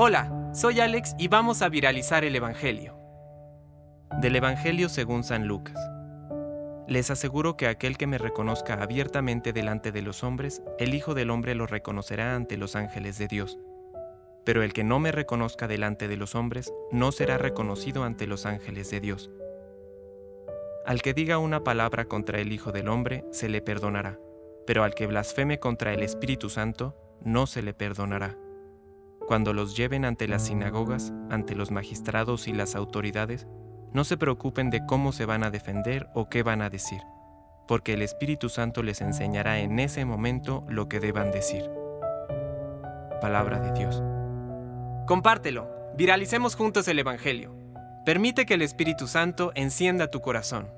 Hola, soy Alex y vamos a viralizar el Evangelio. Del Evangelio según San Lucas. Les aseguro que aquel que me reconozca abiertamente delante de los hombres, el Hijo del Hombre lo reconocerá ante los ángeles de Dios. Pero el que no me reconozca delante de los hombres, no será reconocido ante los ángeles de Dios. Al que diga una palabra contra el Hijo del Hombre, se le perdonará, pero al que blasfeme contra el Espíritu Santo, no se le perdonará. Cuando los lleven ante las sinagogas, ante los magistrados y las autoridades, no se preocupen de cómo se van a defender o qué van a decir, porque el Espíritu Santo les enseñará en ese momento lo que deban decir. Palabra de Dios. Compártelo, viralicemos juntos el Evangelio. Permite que el Espíritu Santo encienda tu corazón.